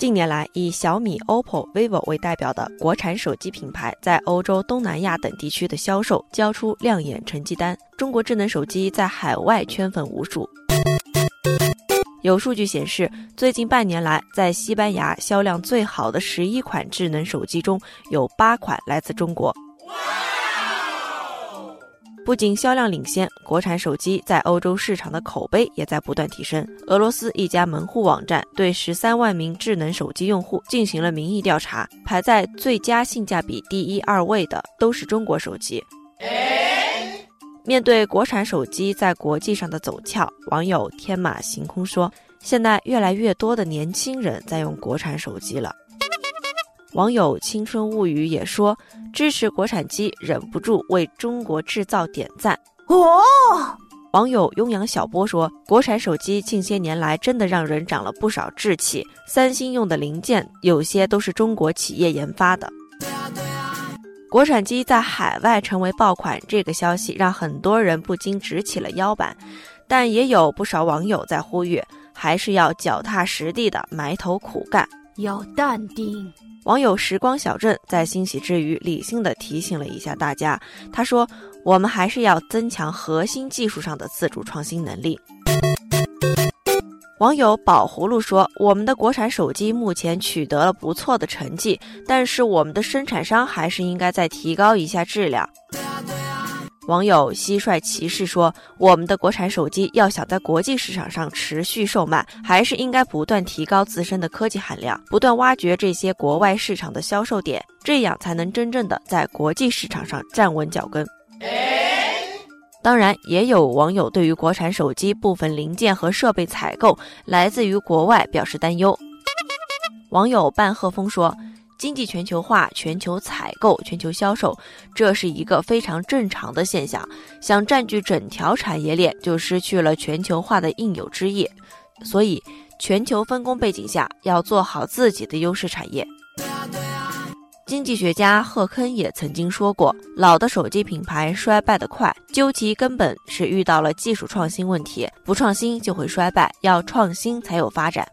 近年来，以小米、OPPO、vivo 为代表的国产手机品牌在欧洲、东南亚等地区的销售交出亮眼成绩单，中国智能手机在海外圈粉无数。有数据显示，最近半年来，在西班牙销量最好的十一款智能手机中，有八款来自中国。不仅销量领先，国产手机在欧洲市场的口碑也在不断提升。俄罗斯一家门户网站对十三万名智能手机用户进行了民意调查，排在最佳性价比第一、二位的都是中国手机。面对国产手机在国际上的走俏，网友天马行空说：“现在越来越多的年轻人在用国产手机了。”网友青春物语也说支持国产机，忍不住为中国制造点赞哦。网友雍阳小波说，国产手机近些年来真的让人长了不少志气。三星用的零件有些都是中国企业研发的。国产机在海外成为爆款，这个消息让很多人不禁直起了腰板。但也有不少网友在呼吁，还是要脚踏实地的埋头苦干，要淡定。网友时光小镇在欣喜之余，理性的提醒了一下大家。他说：“我们还是要增强核心技术上的自主创新能力。”网友宝葫芦说：“我们的国产手机目前取得了不错的成绩，但是我们的生产商还是应该再提高一下质量。”网友蟋蟀骑士说：“我们的国产手机要想在国际市场上持续售卖，还是应该不断提高自身的科技含量，不断挖掘这些国外市场的销售点，这样才能真正的在国际市场上站稳脚跟。”当然，也有网友对于国产手机部分零件和设备采购来自于国外表示担忧。网友半鹤峰说。经济全球化、全球采购、全球销售，这是一个非常正常的现象。想占据整条产业链，就失去了全球化的应有之义。所以，全球分工背景下，要做好自己的优势产业。经济学家贺铿也曾经说过：“老的手机品牌衰败的快，究其根本是遇到了技术创新问题，不创新就会衰败，要创新才有发展。”